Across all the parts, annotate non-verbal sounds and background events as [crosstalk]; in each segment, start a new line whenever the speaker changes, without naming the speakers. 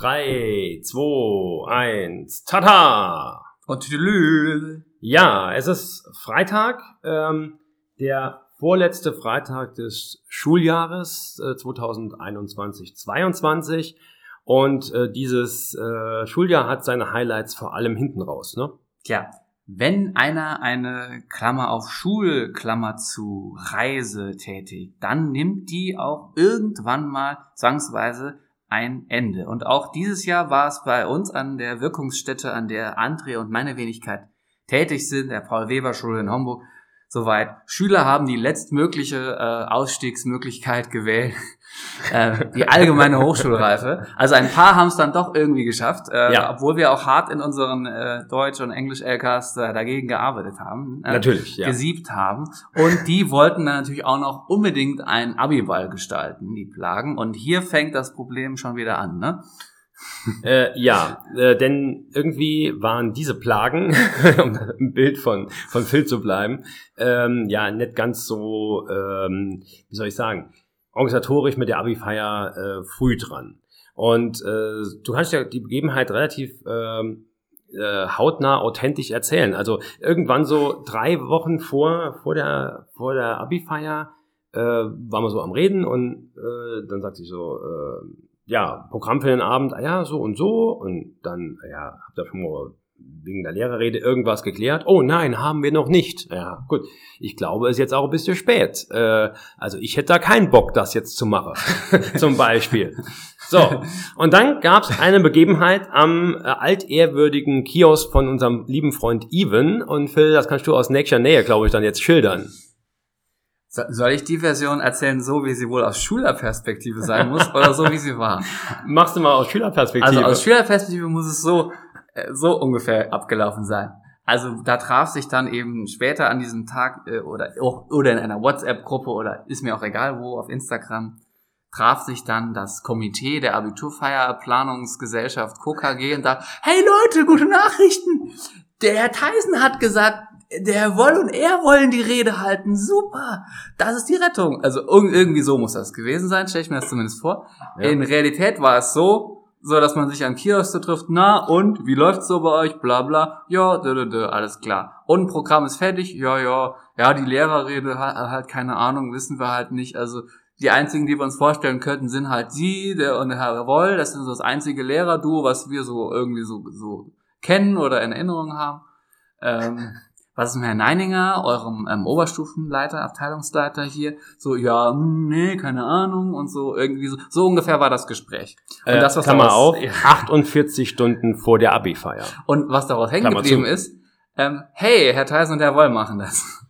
3, 2, 1, tata!
Und tüdelü.
Ja, es ist Freitag, ähm, der vorletzte Freitag des Schuljahres äh, 2021-22 und äh, dieses äh, Schuljahr hat seine Highlights vor allem hinten raus, ne?
Tja, wenn einer eine Klammer auf Schul, Klammer zu Reise tätigt, dann nimmt die auch irgendwann mal zwangsweise ein Ende. Und auch dieses Jahr war es bei uns an der Wirkungsstätte, an der André und meine Wenigkeit tätig sind, der Paul-Weber-Schule in Homburg, soweit. Schüler haben die letztmögliche äh, Ausstiegsmöglichkeit gewählt, [laughs] äh, die allgemeine Hochschulreife. Also ein paar haben es dann doch irgendwie geschafft, äh, ja. obwohl wir auch hart in unseren äh, Deutsch- und Englisch-LKs äh, dagegen gearbeitet haben.
Äh, natürlich, ja.
Gesiebt haben. Und die wollten dann natürlich auch noch unbedingt einen Abiball gestalten, die Plagen. Und hier fängt das Problem schon wieder an, ne? [laughs]
äh, ja, äh, denn irgendwie waren diese Plagen, [laughs] um im Bild von, von Phil zu bleiben, ähm, ja, nicht ganz so, ähm, wie soll ich sagen, organisatorisch mit der Abi-Feier äh, früh dran. Und äh, du kannst ja die Begebenheit relativ ähm, äh, hautnah authentisch erzählen. Also irgendwann so drei Wochen vor, vor der, vor der Abi-Feier äh, waren wir so am Reden und äh, dann sagt sie so, äh, ja, Programm für den Abend, ah ja, so und so. Und dann, ja, habt ihr schon mal wegen der Lehrerrede irgendwas geklärt? Oh nein, haben wir noch nicht. Ja, gut. Ich glaube, es ist jetzt auch ein bisschen spät. Äh, also ich hätte da keinen Bock, das jetzt zu machen. [laughs] Zum Beispiel. So, und dann gab es eine Begebenheit am äh, altehrwürdigen Kiosk von unserem lieben Freund Even. Und Phil, das kannst du aus nächster Nähe, glaube ich, dann jetzt schildern.
Soll ich die Version erzählen, so wie sie wohl aus Schülerperspektive sein muss [laughs] oder so wie sie war?
Machst du mal aus Schülerperspektive.
Also aus Schülerperspektive muss es so, äh, so ungefähr abgelaufen sein. Also da traf sich dann eben später an diesem Tag äh, oder oder in einer WhatsApp-Gruppe oder ist mir auch egal wo auf Instagram traf sich dann das Komitee der Abiturfeierplanungsgesellschaft KKG und da hey Leute gute Nachrichten der Herr Theisen hat gesagt der Woll und er wollen die Rede halten. Super. Das ist die Rettung. Also irgendwie so muss das gewesen sein, stelle ich mir das zumindest vor. Ja. In Realität war es so, so dass man sich am Kiosk trifft. Na und wie läuft's so bei euch? Bla bla. Ja, dö, dö, dö, alles klar. Und Programm ist fertig. Ja, ja. Ja, die Lehrerrede halt keine Ahnung, wissen wir halt nicht. Also die einzigen, die wir uns vorstellen könnten, sind halt Sie, der und der Herr Woll. Das sind so das einzige Lehrerduo, was wir so irgendwie so so kennen oder in Erinnerung haben. Ähm, [laughs] was ist mit Herrn Neininger, eurem ähm, Oberstufenleiter, Abteilungsleiter hier? So, ja, hm, nee, keine Ahnung und so irgendwie so. So ungefähr war das Gespräch.
Und äh, das, was Klammer daraus, auf, 48 Stunden vor der Abi-Feier.
Und was daraus hängen geblieben ist, ähm, hey, Herr Theisen und Herr Woll machen das.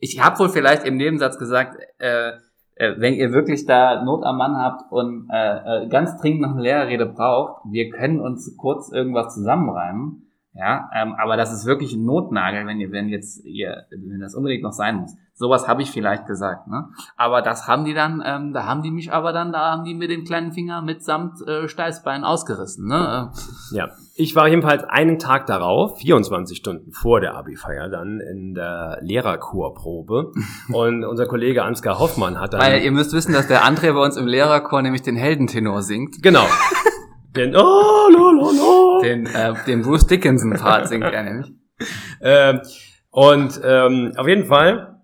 Ich habe wohl vielleicht im Nebensatz gesagt, äh, äh, wenn ihr wirklich da Not am Mann habt und äh, äh, ganz dringend noch eine Lehrerrede braucht, wir können uns kurz irgendwas zusammenreimen ja, ähm, aber das ist wirklich ein Notnagel, wenn ihr, wenn jetzt ihr, wenn das unbedingt noch sein muss. Sowas habe ich vielleicht gesagt, ne? Aber das haben die dann, ähm, da haben die mich aber dann, da haben die mir den kleinen Finger mitsamt äh, Steißbein ausgerissen, ne?
Ja, ich war jedenfalls einen Tag darauf, 24 Stunden vor der Abi-Feier, dann in der Lehrerchorprobe [laughs] und unser Kollege Ansgar Hoffmann hat dann...
Weil ihr müsst wissen, dass der André bei uns im Lehrerchor nämlich den Heldentenor singt.
Genau. [laughs] Den, oh, lo, lo, lo.
Den, äh, den Bruce Dickinson-Part singt er nämlich.
Ähm, und ähm, auf jeden Fall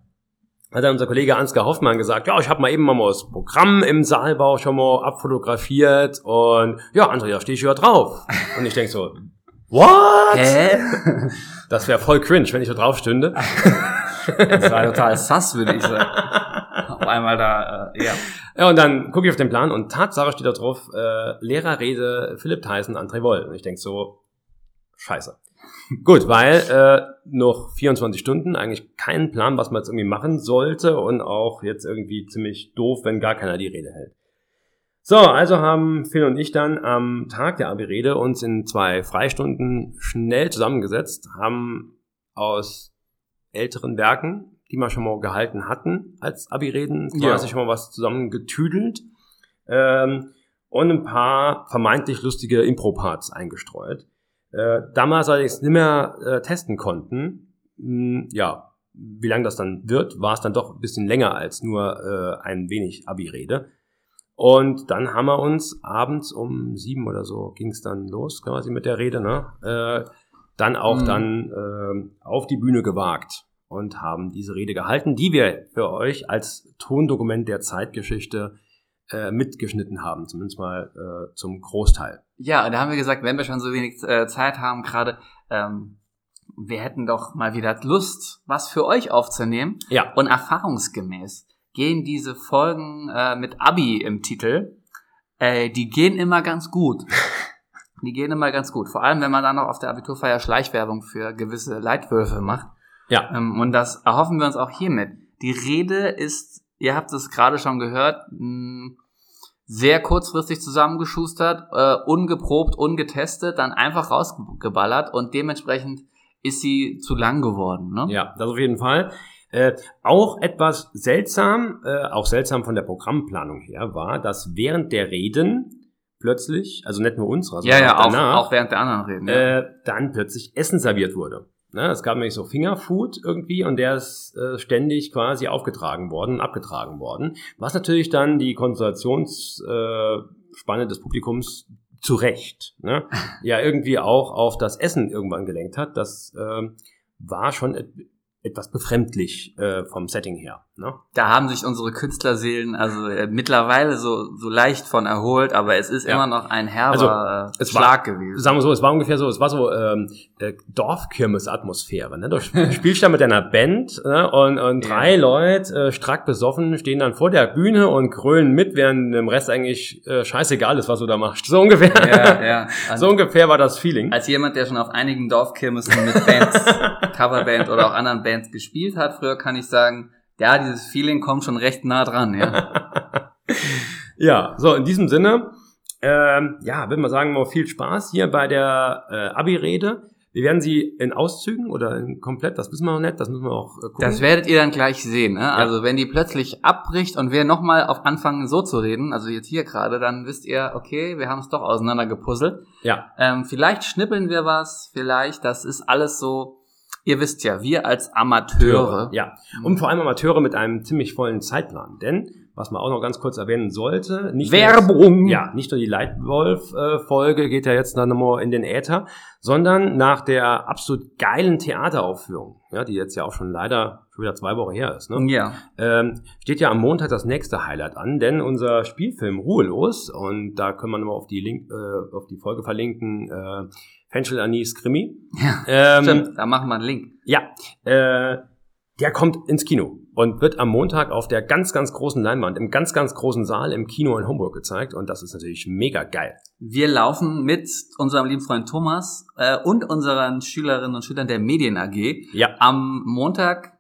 hat dann unser Kollege Ansgar Hoffmann gesagt, ja, ich habe mal eben mal das Programm im Saalbau schon mal abfotografiert und ja, Andrea, stehe ich ja drauf. Und ich denk so, what? Hä? Das wäre voll cringe, wenn ich da drauf stünde.
Das war total sass, würde ich sagen. [laughs] Auf einmal da, äh, ja.
Ja, und dann gucke ich auf den Plan und Tatsache steht da drauf, äh, Lehrerrede Philipp Tyson, André Woll. Und ich denk so, scheiße. [laughs] Gut, weil äh, noch 24 Stunden, eigentlich keinen Plan, was man jetzt irgendwie machen sollte und auch jetzt irgendwie ziemlich doof, wenn gar keiner die Rede hält. So, also haben Phil und ich dann am Tag der Abi-Rede uns in zwei Freistunden schnell zusammengesetzt, haben aus älteren Werken die wir schon mal gehalten hatten als Abi-Reden. Quasi ja. schon mal was zusammengetüdelt. Ähm, und ein paar vermeintlich lustige Impro-Parts eingestreut. Äh, damals allerdings nicht mehr äh, testen konnten, mh, hm, ja, wie lang das dann wird, war es dann doch ein bisschen länger als nur äh, ein wenig Abi-Rede. Und dann haben wir uns abends um sieben oder so ging es dann los, quasi mit der Rede, ne? Äh, dann auch
Mhm.
dann äh, auf die Bühne gewagt und haben diese Rede gehalten, die wir für euch als Tondokument der Zeitgeschichte äh, mitgeschnitten haben, zumindest mal äh, zum Großteil.
Ja, da haben wir gesagt, wenn wir schon so wenig äh, Zeit haben gerade, ähm, wir hätten doch mal wieder Lust, was für euch aufzunehmen.
Ja,
Und erfahrungsgemäß gehen diese Folgen äh, mit Abi im Titel, äh, die gehen immer ganz gut. [laughs] Die gehen immer ganz gut. Vor allem, wenn man dann noch auf der Abiturfeier Schleichwerbung für gewisse Leitwürfe macht.
Ja,
Ähm, und das erhoffen wir uns auch hiermit. Die Rede ist, ihr habt es gerade schon gehört, sehr kurzfristig zusammengeschustert, äh, ungeprobt, ungetestet, dann einfach rausgeballert und dementsprechend ist sie zu lang geworden. Ne?
ja, das auf jeden Fall. Äh, auch etwas seltsam, äh, auch seltsam von der Programmplanung her, war, dass während der Reden plötzlich, also nicht nur unserer,
ja,
sondern
ja, auch,
danach,
auch während der anderen reden. ja.
äh, dann plötzlich Essen serviert wurde. Ne, es gab nämlich so Fingerfood irgendwie und der ist äh, ständig quasi aufgetragen worden, abgetragen worden, was natürlich dann die Konzentrationsspanne äh, des Publikums zu Recht ne, [laughs] ja irgendwie auch auf das Essen irgendwann gelenkt hat. Das ähm, war schon et etwas befremdlich äh, vom Setting her. Ne?
Da haben sich unsere Künstlerseelen also äh, mittlerweile so, so leicht von erholt, aber es ist
Ja.
immer noch ein herber
Also, es war-
Schlag gewesen.
Sagen wir so, es war ungefähr so, es war so ähm, äh, Dorfkirmes-Atmosphäre. Ne? Du spielst da mit deiner Band ne? und, und
Ja.
drei Leute, äh, strack besoffen, stehen dann vor der Bühne und grölen mit, während dem Rest eigentlich äh, scheißegal ist, was du da machst. So ungefähr.
ja, ja. [laughs]
So ungefähr war das Feeling.
Als jemand, der schon auf einigen Dorfkirmessen mit Bands, [laughs] Coverband oder auch anderen Bands gespielt hat, früher kann ich sagen, ja, dieses Feeling kommt schon recht nah dran, ja. [laughs]
Ja, so in diesem Sinne, ähm, ja, würde man sagen, mal viel Spaß hier bei der äh, Abi-Rede. Wir werden sie in Auszügen oder in komplett, das wissen wir noch nicht, das müssen wir auch äh, gucken.
Das werdet ihr dann gleich sehen, ne? Also wenn die plötzlich abbricht und wir nochmal auf anfangen so zu reden, also jetzt hier gerade, dann wisst ihr, okay, wir haben es doch auseinander gepuzzelt.
ja,
Ähm, vielleicht schnippeln wir was, vielleicht, das ist alles so, ihr wisst ja, wir als Amateure.
Ja, und vor allem Amateure mit einem ziemlich vollen Zeitplan. Denn, was man auch noch ganz kurz erwähnen sollte, nicht
Werbung!
Nur, ja, nicht nur die Leitwolf-Folge geht ja jetzt dann nochmal in den Äther, sondern nach der absolut geilen Theateraufführung, ja, die jetzt ja auch schon leider schon wieder zwei Wochen her ist, ne?
Ja.
ähm, steht ja am Montag das nächste Highlight an, denn unser Spielfilm Ruhelos, und da können wir nochmal auf die Link, äh, auf die Folge verlinken, äh, Fenchel Anis Krimi.
Ja,
Ähm,
Stimmt, da machen wir einen Link.
ja, äh, der kommt ins Kino und wird am Montag auf der ganz, ganz großen Leinwand, im ganz, ganz großen Saal im Kino in Homburg gezeigt und das ist natürlich mega geil.
Wir laufen mit unserem lieben Freund Thomas äh, und unseren Schülerinnen und Schülern der Medien AG
Ja,
am Montag,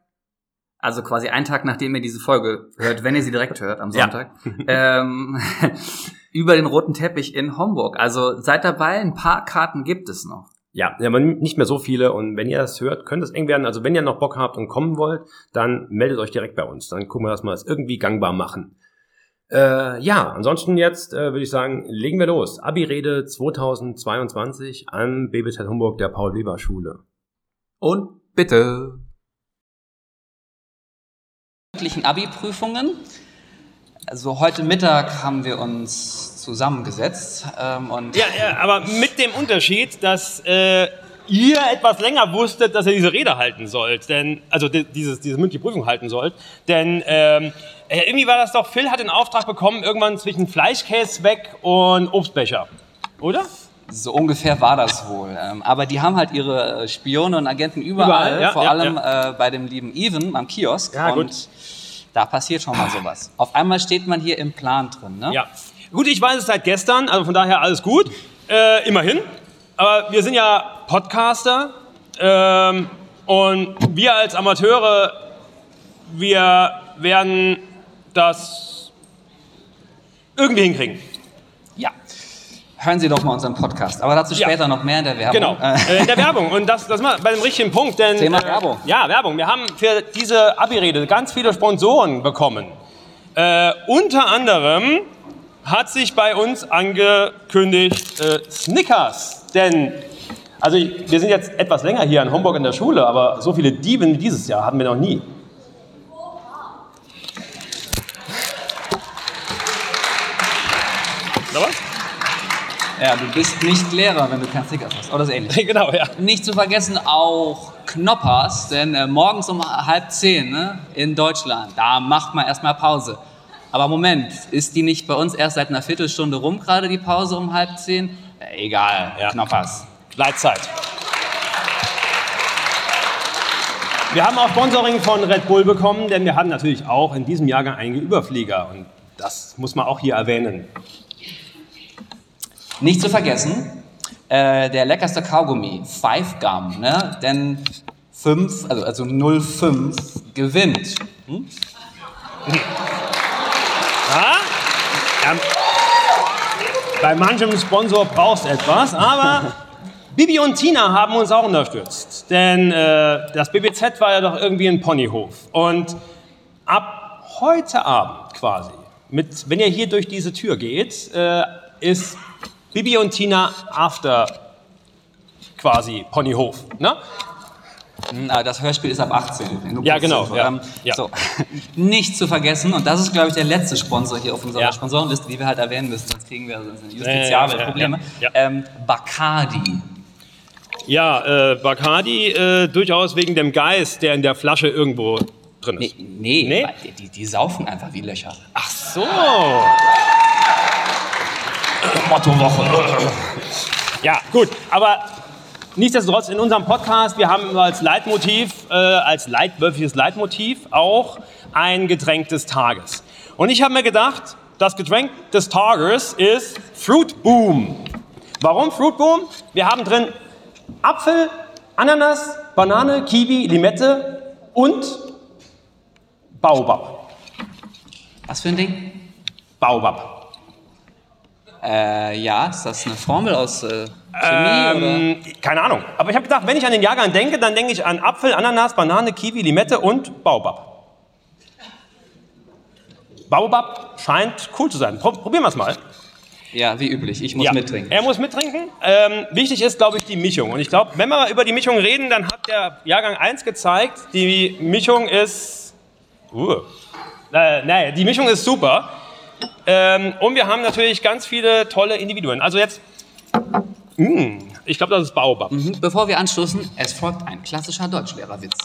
also quasi einen Tag nachdem ihr diese Folge hört, wenn ihr sie direkt hört am
Ja.
Sonntag, ähm, [laughs] über den roten Teppich in Homburg. Also seid dabei, ein paar Karten gibt es noch.
ja, aber nicht mehr so viele und wenn ihr das hört, könnte es eng werden. Also wenn ihr noch Bock habt und kommen wollt, dann meldet euch direkt bei uns. Dann gucken wir, dass wir das irgendwie gangbar machen. Äh, ja, ansonsten jetzt äh, würde ich sagen, legen wir los. Abi-Rede 2022 am BBZ Homburg der Paul-Weber-Schule.
Und bitte.
Mündlichen Abi-Prüfungen. Also heute Mittag haben wir uns zusammengesetzt ähm, und
Ja, ja, aber mit dem Unterschied, dass äh, ihr etwas länger wusstet, dass ihr diese Rede halten sollt, denn also di- dieses, diese mündliche Prüfung halten sollt, denn ähm, äh, irgendwie war das doch, Phil hat den Auftrag bekommen, irgendwann zwischen Fleischkäse weg und Obstbecher, oder?
so ungefähr war das wohl. Ähm, aber die haben halt ihre Spione und Agenten überall,
Überall, ja,
vor
ja,
allem Äh, bei dem lieben Even am Kiosk.
Ja,
und. Da passiert schon mal sowas. Auf einmal steht man hier im Plan drin. Ne?
Ja. Gut, ich weiß es seit gestern, also von daher alles gut, äh, immerhin. Aber wir sind ja Podcaster ähm, und wir als Amateure, wir werden das irgendwie hinkriegen.
Ja. Hören Sie doch mal unseren Podcast. Aber dazu
Ja.
später noch mehr in der Werbung.
Genau,
Äh,
äh, in der Werbung. Und das, das mal bei dem richtigen Punkt. Denn,
Thema
äh,
Werbung.
Ja, Werbung. Wir haben für diese Abi-Rede ganz viele Sponsoren bekommen. Äh, unter anderem hat sich bei uns angekündigt äh, Snickers. Denn, also ich, wir sind jetzt etwas länger hier in Homburg in der Schule, aber so viele Dieben wie dieses Jahr hatten wir noch nie. Oder was?
Ja, du bist nicht Lehrer, wenn du kein Snickers hast. Oder das ähnlich. [laughs]
genau, ja.
Nicht zu vergessen auch Knoppers, denn äh, morgens um halb zehn ne, in Deutschland, da macht man erstmal Pause. Aber Moment, ist die nicht bei uns erst seit einer Viertelstunde rum, gerade die Pause um halb zehn? Äh, egal,
Ja.
Knoppers.
Gleitzeit. Wir haben auch Sponsoring von Red Bull bekommen, denn wir hatten natürlich auch in diesem Jahrgang einige Überflieger. Und das muss man auch hier erwähnen.
Nicht zu vergessen, äh, der leckerste Kaugummi, Five Gum, ne? denn 5, also, also 05 gewinnt. Hm?
Ja? Ähm, bei manchem Sponsor brauchst etwas, aber [laughs] Bibi und Tina haben uns auch unterstützt. Denn äh, das BBZ war ja doch irgendwie ein Ponyhof. Und ab heute Abend quasi, mit, wenn ihr hier durch diese Tür geht, äh, ist Bibi und Tina After quasi Ponyhof. Ne?
Hm, aber Das Hörspiel ist ab 18. nur
Ja, genau, ja, ja.
So. [laughs] Nicht zu vergessen, und das ist, glaube ich, der letzte Sponsor hier auf unserer
Ja.
Sponsorenliste, die wir halt erwähnen müssen, sonst kriegen wir
ja,
justiziable
ja,
Probleme.
ja, ja.
Ähm, Bacardi.
Ja, äh, Bacardi äh, durchaus wegen dem Geist, der in der Flasche irgendwo drin
Nee,
ist.
nee,
Nee?
Die, die, die saufen einfach wie Löcher.
Ach so.
Mottowoche.
Ja, gut, aber nichtsdestotrotz in unserem Podcast, wir haben als Leitmotiv, äh, als leitwölfiges Leitmotiv auch ein Getränk des Tages. Und ich habe mir gedacht, das Getränk des Tages ist Fruit Boom. Warum Fruit Boom? Wir haben drin Apfel, Ananas, Banane, Kiwi, Limette und Baobab.
Was für ein Ding?
Baobab.
Äh, ja, ist das eine Formel aus äh, Chemie?
Ähm, keine Ahnung. Aber ich habe gedacht, wenn ich an den Jahrgang denke, dann denke ich an Apfel, Ananas, Banane, Kiwi, Limette und Baobab. Baobab scheint cool zu sein. Pro probieren wir es mal.
Ja, wie üblich. Ich muss mittrinken.
Er muss mittrinken. Ähm, wichtig ist, glaube ich, die Mischung. Und ich glaube, wenn wir über die Mischung reden, dann hat der Jahrgang 1 gezeigt, die Mischung ist. Uh, äh, naja, die Mischung ist super. Ähm, und wir haben natürlich ganz viele tolle Individuen. Also jetzt. Mm, ich glaube, das ist Baobab.
Mhm. Bevor wir anstoßen, es folgt ein klassischer Deutschlehrerwitz.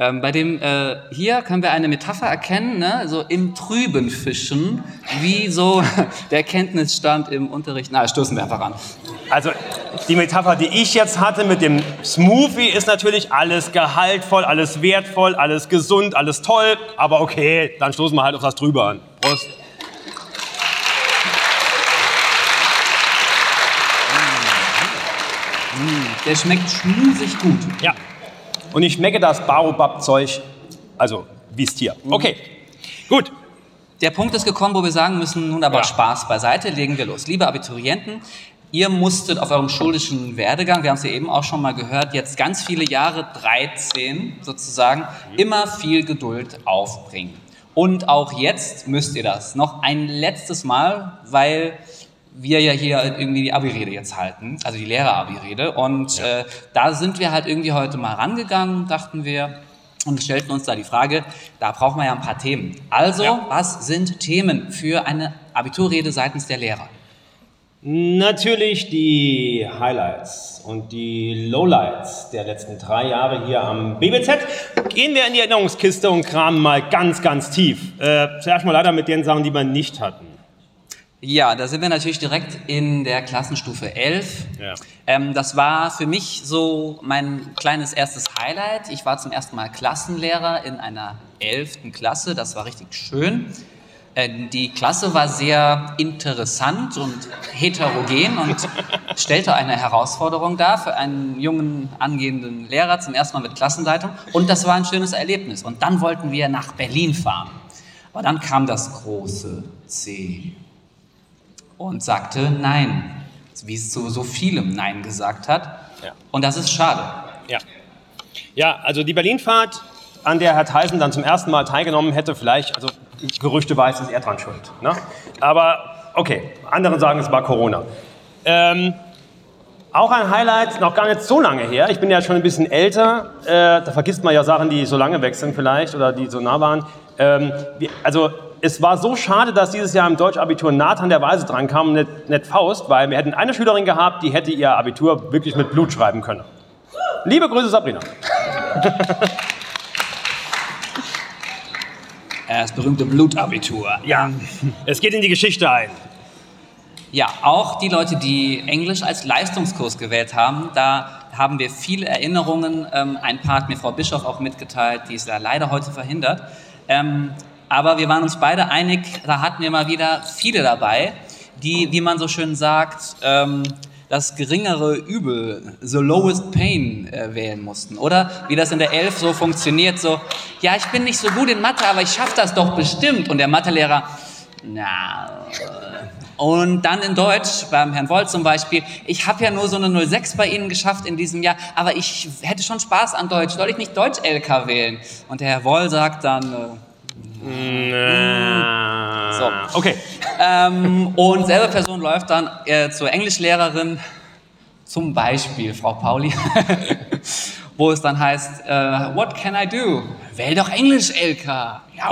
Ähm, bei dem äh, hier können wir eine Metapher erkennen, ne? so im Trüben fischen, wie so [laughs] der Kenntnisstand im Unterricht. Na, stoßen wir einfach an.
Also die Metapher, die ich jetzt hatte mit dem Smoothie, ist natürlich alles gehaltvoll, alles wertvoll, alles gesund, alles toll. Aber okay, dann stoßen wir halt auf das drüber an. Prost.
Der schmeckt schmusig gut.
Ja. Und ich schmecke das Baobab-Zeug, also wie es Tier. Okay, gut.
Der Punkt ist gekommen, wo wir sagen müssen, nun aber
Ja.
Spaß beiseite, legen wir los. Liebe Abiturienten, ihr musstet auf eurem schulischen Werdegang, wir haben es ja eben auch schon mal gehört, jetzt ganz viele Jahre, 13 sozusagen, immer viel Geduld aufbringen. Und auch jetzt müsst ihr das noch ein letztes Mal, weil wir ja hier irgendwie die Abi-Rede jetzt halten, also die Lehrer-Abi-Rede. Und äh, da sind wir halt irgendwie heute mal rangegangen, dachten wir, und stellten uns da die Frage, da brauchen wir ja ein paar Themen. Also,
Ja.
was sind Themen für eine Abiturrede seitens der Lehrer?
Natürlich die Highlights und die Lowlights der letzten drei Jahre hier am BBZ. Gehen wir in die Erinnerungskiste und kramen mal ganz, ganz tief. Äh, zuerst mal leider mit den Sachen, die wir nicht hatten.
Ja, da sind wir natürlich direkt in der Klassenstufe 11.
Ja.
Ähm, das war für mich so mein kleines erstes Highlight. Ich war zum ersten Mal Klassenlehrer in einer 11. Klasse. Das war richtig schön. Äh, die Klasse war sehr interessant und heterogen und [laughs] stellte eine Herausforderung dar für einen jungen angehenden Lehrer zum ersten Mal mit Klassenleitung. Und das war ein schönes Erlebnis. Und dann wollten wir nach Berlin fahren. Aber dann kam das große C und sagte Nein, wie es zu so vielem Nein gesagt hat.
Ja.
Und das ist schade.
Ja. Ja, also die Berlinfahrt, an der Herr Theisen dann zum ersten Mal teilgenommen hätte, vielleicht, also Gerüchte weiß, ist er dran schuld. Ne? Aber okay, andere sagen, es war Corona. Ähm, auch ein Highlight, noch gar nicht so lange her. Ich bin ja schon ein bisschen älter. Äh, da vergisst man ja Sachen, die so lange sind vielleicht oder die so nah waren. Ähm, wir, also es war so schade, dass dieses Jahr im Deutschabitur Nathan der Weise dran kam und nicht, nicht Faust, weil wir hätten eine Schülerin gehabt, die hätte ihr Abitur wirklich mit Blut schreiben können. Liebe Grüße, Sabrina. [laughs]
Das berühmte Blutabitur.
Ja, es geht in die Geschichte ein.
Ja, auch die Leute, die Englisch als Leistungskurs gewählt haben, da haben wir viele Erinnerungen. Ähm, ein paar hat mir Frau Bischof auch mitgeteilt, die ist ja leider heute verhindert. Aber wir waren uns beide einig, da hatten wir mal wieder viele dabei, die, wie man so schön sagt, ähm, das geringere Übel, the lowest pain äh, wählen mussten. Oder wie das in der Elf so funktioniert, so, ja, ich bin nicht so gut in Mathe, aber ich schaffe das doch bestimmt. Und der Mathelehrer, na. Äh. Und dann in Deutsch, beim Herrn Woll zum Beispiel, ich habe ja nur so eine 06 bei Ihnen geschafft in diesem Jahr, aber ich hätte schon Spaß an Deutsch, soll ich nicht Deutsch-LK wählen? Und der Herr Woll sagt dann, äh, so.
Okay.
Ähm, und selbe Person läuft dann äh, zur Englischlehrerin, zum Beispiel Frau Pauli, [laughs] wo es dann heißt, äh, what can I do? Wähl doch Englisch, LK. Ja.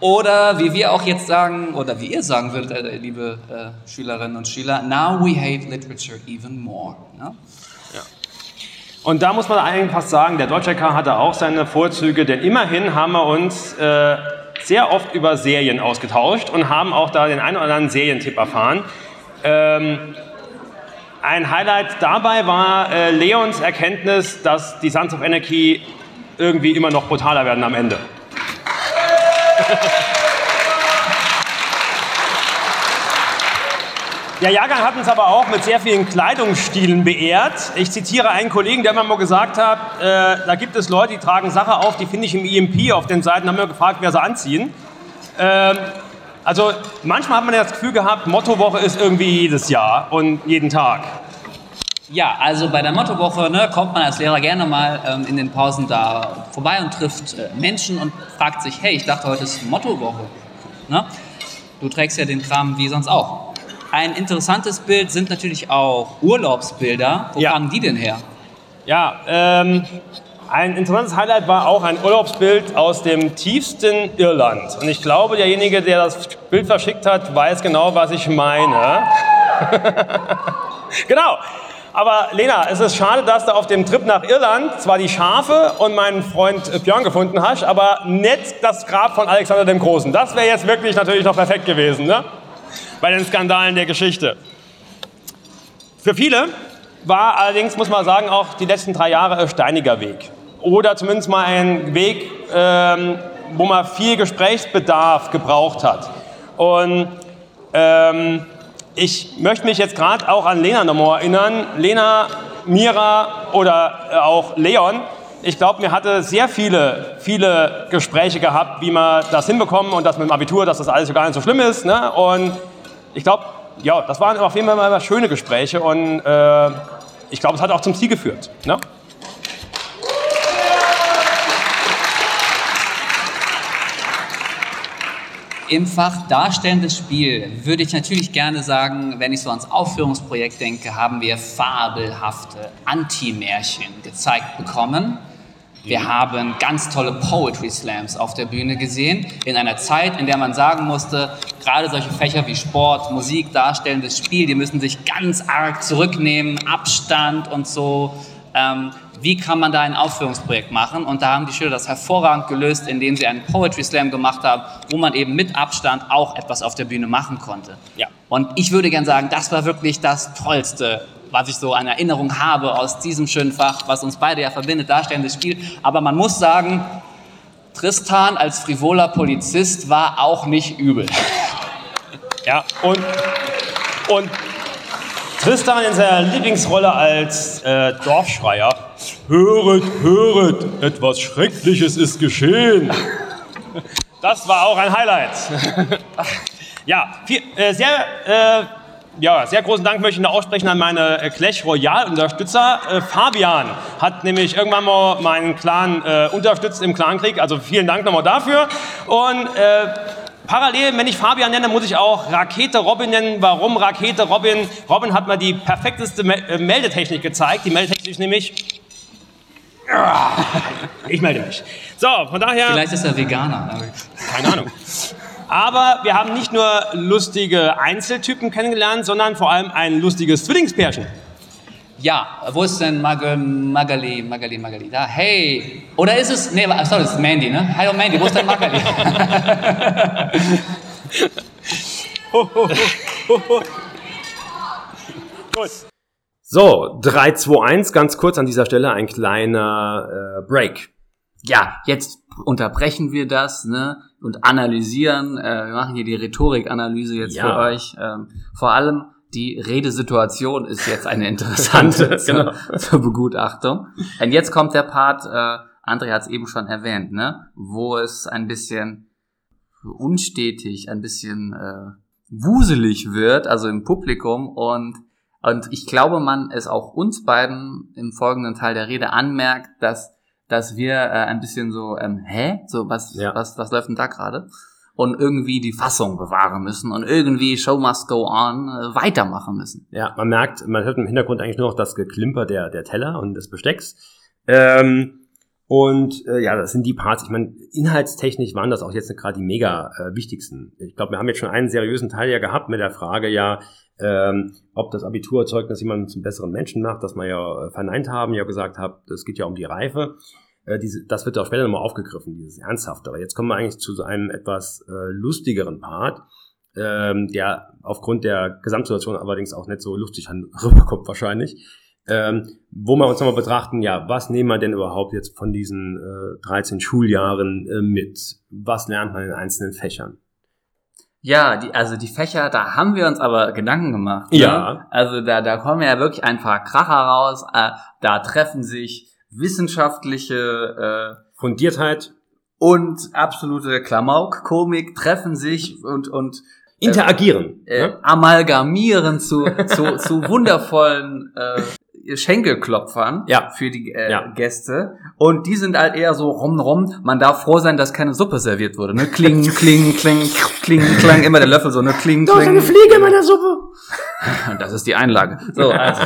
Oder wie wir auch jetzt sagen, oder wie ihr sagen würdet, äh, liebe äh, Schülerinnen und Schüler, now we hate literature even more. Ne?
Und da muss man eigentlich fast sagen, der Deutsche LK hatte auch seine Vorzüge, denn immerhin haben wir uns äh, sehr oft über Serien ausgetauscht und haben auch da den einen oder anderen Serientipp erfahren. Ähm, ein Highlight dabei war äh, Leons Erkenntnis, dass die Sons of Anarchy irgendwie immer noch brutaler werden am Ende. [laughs] Der Jahrgang hat uns aber auch mit sehr vielen Kleidungsstilen beehrt. Ich zitiere einen Kollegen, der immer mal gesagt hat, äh, da gibt es Leute, die tragen Sachen auf, die finde ich im EMP auf den Seiten, haben wir gefragt, wer sie anziehen. Ähm, also manchmal hat man das Gefühl gehabt, Mottowoche ist irgendwie jedes Jahr und jeden Tag.
Ja, also bei der Mottowoche ne, kommt man als Lehrer gerne mal ähm, in den Pausen da vorbei und trifft äh, Menschen und fragt sich, hey, ich dachte, heute ist Mottowoche. Ne? Du trägst ja den Kram wie sonst auch. Ein interessantes Bild sind natürlich auch Urlaubsbilder. Wo
Ja.
kamen die denn her?
Ja, ähm, ein interessantes Highlight war auch ein Urlaubsbild aus dem tiefsten Irland. Und ich glaube, derjenige, der das Bild verschickt hat, weiß genau, was ich meine. [laughs] genau. Aber Lena, es ist schade, dass du auf dem Trip nach Irland zwar die Schafe und meinen Freund Björn gefunden hast, aber nicht das Grab von Alexander dem Großen. Das wäre jetzt wirklich natürlich noch perfekt gewesen, ne? Bei den Skandalen der Geschichte. Für viele war allerdings, muss man sagen, auch die letzten drei Jahre ein steiniger Weg. Oder zumindest mal ein Weg, ähm, wo man viel Gesprächsbedarf gebraucht hat. Und ähm, ich möchte mich jetzt gerade auch an Lena nochmal erinnern. Lena, Mira oder äh, auch Leon. Ich glaube, mir hatte sehr viele, viele Gespräche gehabt, wie wir das hinbekommen und das mit dem Abitur, dass das alles so gar nicht so schlimm ist. Ne? Und ich glaube, ja, das waren auf jeden Fall mal schöne Gespräche und äh, ich glaube, es hat auch zum Ziel geführt. Ne?
Im Fach Darstellendes Spiel würde ich natürlich gerne sagen, wenn ich so ans Aufführungsprojekt denke, haben wir fabelhafte Anti-Märchen gezeigt bekommen. Wir haben ganz tolle Poetry Slams auf der Bühne gesehen, in einer Zeit, in der man sagen musste, gerade solche Fächer wie Sport, Musik, Darstellendes Spiel, die müssen sich ganz arg zurücknehmen, Abstand und so. Ähm, wie kann man da ein Aufführungsprojekt machen? Und da haben die Schüler das hervorragend gelöst, indem sie einen Poetry Slam gemacht haben, wo man eben mit Abstand auch etwas auf der Bühne machen konnte.
Ja.
Und ich würde gern sagen, das war wirklich das Tollste, was ich so an Erinnerung habe aus diesem schönen Fach, was uns beide ja verbindet, darstellendes Spiel. Aber man muss sagen, Tristan als frivoler Polizist war auch nicht übel. [laughs]
Ja, und, und Tristan in seiner Lieblingsrolle als äh, Dorfschreier. Höret, höret, etwas Schreckliches ist geschehen. Das war auch ein Highlight. [laughs] ja, viel, äh, sehr, äh, ja, sehr großen Dank möchte ich noch aussprechen an meine äh, Clash Royale-Unterstützer. Äh, Fabian hat nämlich irgendwann mal meinen Clan äh, unterstützt im Clankrieg. Also vielen Dank nochmal dafür. Und äh, Parallel, wenn ich Fabian nenne, muss ich auch Rakete Robin nennen. Warum Rakete Robin? Robin hat mal die perfekteste Me äh, Meldetechnik gezeigt. Die Meldetechnik ist nämlich. [laughs] Ich melde mich. So, von daher.
Vielleicht ist er Veganer.
Keine Ahnung. Aber wir haben nicht nur lustige Einzeltypen kennengelernt, sondern vor allem ein lustiges Zwillingspärchen.
Ja, wo ist denn Mag Magali, Magali, Magali? Da, hey. Oder ist es, nee, sorry, das ist Mandy, ne? Hallo Mandy, wo ist denn Magali?
Gut. So, 3, 2, 1, ganz kurz an dieser Stelle ein kleiner äh, Break.
Ja, jetzt unterbrechen wir das ne, und analysieren. Äh, wir machen hier die Rhetorikanalyse jetzt
Ja.
für euch. Ähm, vor allem die Redesituation ist jetzt eine interessante [laughs]
Genau.
zur, zur Begutachtung. Und jetzt kommt der Part, äh, André hat es eben schon erwähnt, ne, wo es ein bisschen unstetig, ein bisschen äh, wuselig wird, also im Publikum und und ich glaube, man es auch uns beiden im folgenden Teil der Rede anmerkt, dass dass wir äh, ein bisschen so ähm, hä so was
Ja.
was was läuft denn da gerade und irgendwie die Fassung bewahren müssen und irgendwie Show must go on äh, weitermachen müssen.
Ja, man merkt, man hört im Hintergrund eigentlich nur noch das Geklimper der, der Teller und des Bestecks. Ähm, und äh, ja, das sind die Parts. Ich meine, inhaltstechnisch waren das auch jetzt gerade die mega äh, wichtigsten. Ich glaube, wir haben jetzt schon einen seriösen Teil ja gehabt mit der Frage ja, ähm, ob das Abiturzeugnis jemanden zum besseren Menschen macht, das wir ja äh, verneint haben, ja gesagt habt, es geht ja um die Reife. Äh, diese, das wird auch später nochmal aufgegriffen, dieses Ernsthaftere. Jetzt kommen wir eigentlich zu so einem etwas äh, lustigeren Part, ähm, der aufgrund der Gesamtsituation allerdings auch nicht so lustig [laughs] rüberkommt wahrscheinlich. Ähm, wo wir uns nochmal betrachten, ja, was nehmen wir denn überhaupt jetzt von diesen äh, 13 Schuljahren äh, mit? Was lernt man in einzelnen Fächern?
Ja, die, also die Fächer, da haben wir uns aber Gedanken gemacht.
Ja.
Ne? Also da, da kommen ja wirklich ein paar Kracher raus. Äh, da treffen sich wissenschaftliche äh,
Fundiertheit,
und absolute Klamauk-Komik treffen sich und, und
interagieren.
äh,
ne?
amalgamieren zu, zu, zu wundervollen äh, Schenkelklopfern
Ja.
für die äh,
Ja.
Gäste. Und die sind halt eher so rum, rum. Man darf froh sein, dass keine Suppe serviert wurde. Ne? Kling, [laughs] kling, kling, kling, kling. Immer der Löffel so, ne? Kling, kling.
Fliege in meiner Suppe. [laughs]
Das ist die Einlage. So, [laughs] also.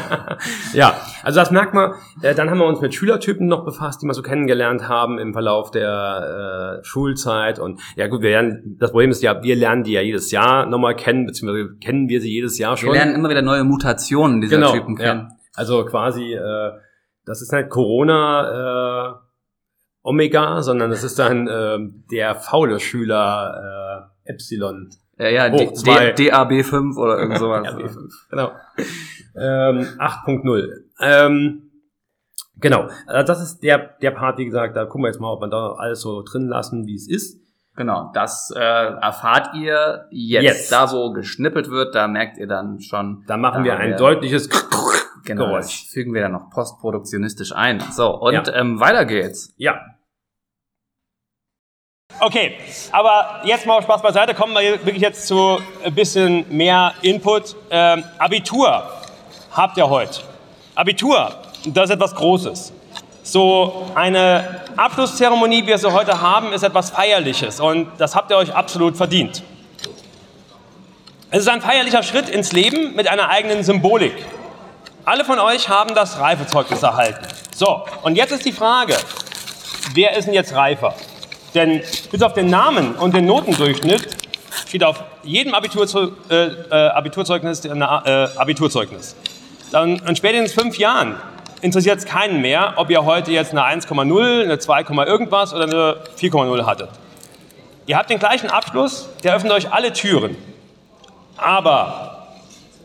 Ja, also das merkt man. Äh, dann haben wir uns mit Schülertypen noch befasst, die wir so kennengelernt haben im Verlauf der äh, Schulzeit. Und ja gut, wir lernen, das Problem ist ja, wir lernen die ja jedes Jahr nochmal kennen, beziehungsweise kennen wir sie jedes Jahr schon.
Wir lernen immer wieder neue Mutationen dieser
genau,
Typen kennen.
Ja. Also quasi, äh, das ist nicht Corona äh, Omega, sondern das ist dann äh, der faule Schüler äh, Epsilon.
Ja, ja,
Hoch
D-
zwei.
D- DAB5 oder irgend sowas. [laughs]
RB5, genau. Ähm, 8.0. Ähm, genau, also das ist der, der Part, wie gesagt, da gucken wir jetzt mal, ob wir da alles so drin lassen, wie es ist.
Genau, das äh, erfahrt ihr jetzt.
Jetzt.
Da, wo geschnippelt wird, da merkt ihr dann schon.
Da machen
Da
wir ein deutliches
Genau, das
Geräusch.
fügen wir dann noch postproduktionistisch ein. So, und
Ja.
ähm, weiter geht's.
Ja. Okay, aber jetzt mal Spaß beiseite, kommen wir wirklich jetzt zu ein bisschen mehr Input. Ähm, Abitur habt ihr heute. Abitur, das ist etwas Großes. So eine Abschlusszeremonie, wie wir sie heute haben, ist etwas Feierliches und das habt ihr euch absolut verdient. Es ist ein feierlicher Schritt ins Leben mit einer eigenen Symbolik. Alle von euch haben das Reifezeugnis erhalten. So, und jetzt ist die Frage, wer ist denn jetzt reifer? Denn bis auf den Namen und den Notendurchschnitt steht auf jedem Abiturzeug, äh, äh, Abiturzeugnis ein äh, Abiturzeugnis. Dann in spätestens fünf Jahren interessiert es keinen mehr, ob ihr heute jetzt eine 1,0, eine 2, irgendwas oder eine 4,0 hattet. Ihr habt den gleichen Abschluss, der öffnet euch alle Türen. Aber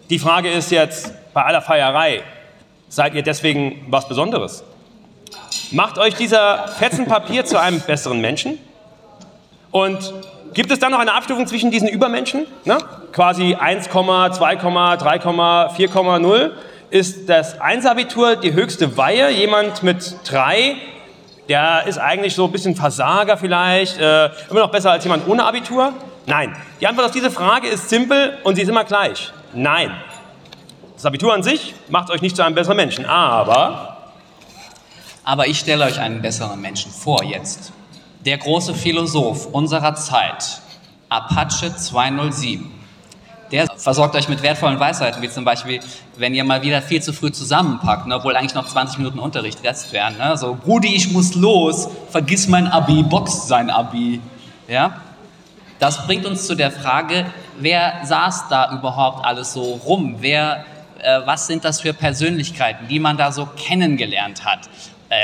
die Frage ist jetzt, bei aller Feierei, seid ihr deswegen was Besonderes? Macht euch dieser Fetzen Papier zu einem besseren Menschen? Und gibt es dann noch eine Abstufung zwischen diesen Übermenschen? Ne? Quasi 1, 2, 3, 4,0. Ist das Einsabitur die höchste Weihe? Jemand mit 3, der ist eigentlich so ein bisschen Versager vielleicht, äh, immer noch besser als jemand ohne Abitur? Nein. Die Antwort auf diese Frage ist simpel und sie ist immer gleich. Nein. Das Abitur an sich macht euch nicht zu einem besseren Menschen, aber
Aber ich stelle euch einen besseren Menschen vor jetzt. Der große Philosoph unserer Zeit, Apache 207. Der versorgt euch mit wertvollen Weisheiten, wie zum Beispiel, wenn ihr mal wieder viel zu früh zusammenpackt, ne, obwohl eigentlich noch 20 Minuten Unterricht Rest wären. Ne? So, Brudi, ich muss los, vergiss mein Abi, boxt sein Abi. Ja?
Das bringt uns zu der Frage, wer saß da überhaupt alles so rum? Wer, äh, was sind das für Persönlichkeiten, die man da so kennengelernt hat äh,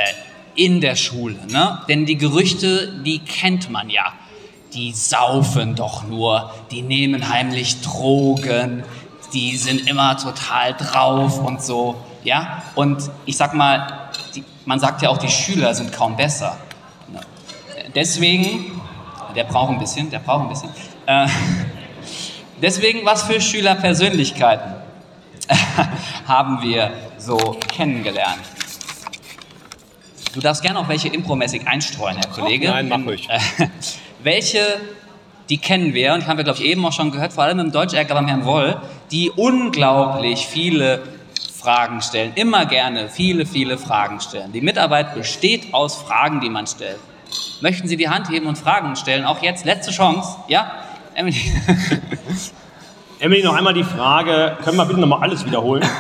in der Schule? Ne? Denn die Gerüchte, die kennt man ja. Die saufen doch nur, die nehmen heimlich Drogen, die sind immer total drauf und so. Ja? Und ich sag mal, die, man sagt ja auch, die Schüler sind kaum besser. Ne? Deswegen, der braucht ein bisschen, der braucht ein bisschen. Äh, [laughs] deswegen, was für Schülerpersönlichkeiten [laughs] haben wir so kennengelernt? Du darfst gerne auch welche impromäßig einstreuen, Herr Kollege.
Nein, mach ruhig. [laughs]
Welche, die kennen wir, und haben wir, glaube ich, eben auch schon gehört, vor allem im Deutsch-Ärger beim Herrn Woll, die unglaublich viele Fragen stellen, immer gerne viele, viele Fragen stellen. Die Mitarbeit besteht aus Fragen, die man stellt. Möchten Sie die Hand heben und Fragen stellen? Auch jetzt, letzte Chance, ja? Emily. [laughs]
Emily, noch einmal die Frage, können wir bitte nochmal alles wiederholen? [laughs]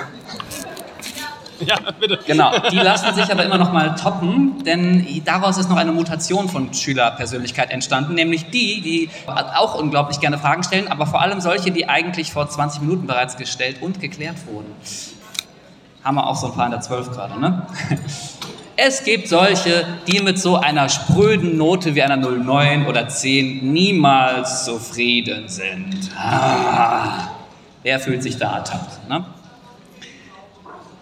Ja, bitte. Genau, die lassen sich aber immer noch mal toppen, denn daraus ist noch eine Mutation von Schülerpersönlichkeit entstanden, nämlich die, die auch unglaublich gerne Fragen stellen, aber vor allem solche, die eigentlich vor 20 Minuten bereits gestellt und geklärt wurden. Haben wir auch so ein paar in der 12 gerade, ne? Es gibt solche, die mit so einer spröden Note wie einer 09 oder 10 niemals zufrieden sind. Ah, wer fühlt sich da ertappt? Ne?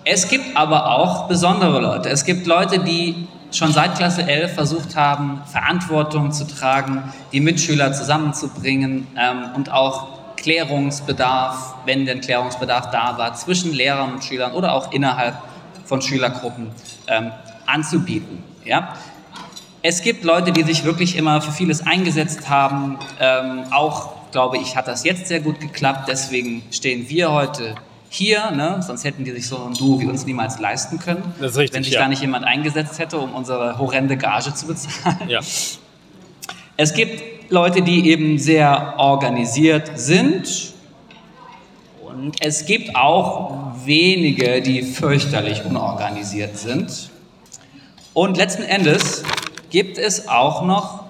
Es gibt aber auch besondere Leute. Es gibt Leute, die schon seit Klasse 11 versucht haben, Verantwortung zu tragen, die Mitschüler zusammenzubringen ähm, und auch Klärungsbedarf, wenn denn Klärungsbedarf da war, zwischen Lehrern und Schülern oder auch innerhalb von Schülergruppen ähm, anzubieten. Ja? Es gibt Leute, die sich wirklich immer für vieles eingesetzt haben. Ähm, auch, glaube ich, hat das jetzt sehr gut geklappt. Deswegen stehen wir heute hier, ne? sonst hätten die sich so ein Duo wie uns niemals leisten können,
richtig,
wenn sich
ja.
da nicht jemand eingesetzt hätte, um unsere horrende Gage zu bezahlen.
Ja.
Es gibt Leute, die eben sehr organisiert sind und es gibt auch wenige, die fürchterlich unorganisiert sind. Und letzten Endes gibt es auch noch